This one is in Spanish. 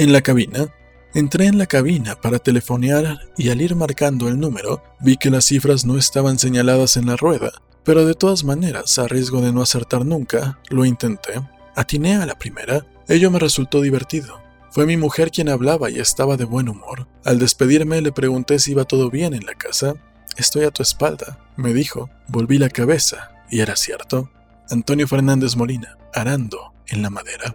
En la cabina, entré en la cabina para telefonear y al ir marcando el número, vi que las cifras no estaban señaladas en la rueda, pero de todas maneras, a riesgo de no acertar nunca, lo intenté. Atiné a la primera. Ello me resultó divertido. Fue mi mujer quien hablaba y estaba de buen humor. Al despedirme le pregunté si iba todo bien en la casa. Estoy a tu espalda, me dijo. Volví la cabeza, y era cierto. Antonio Fernández Molina, arando en la madera.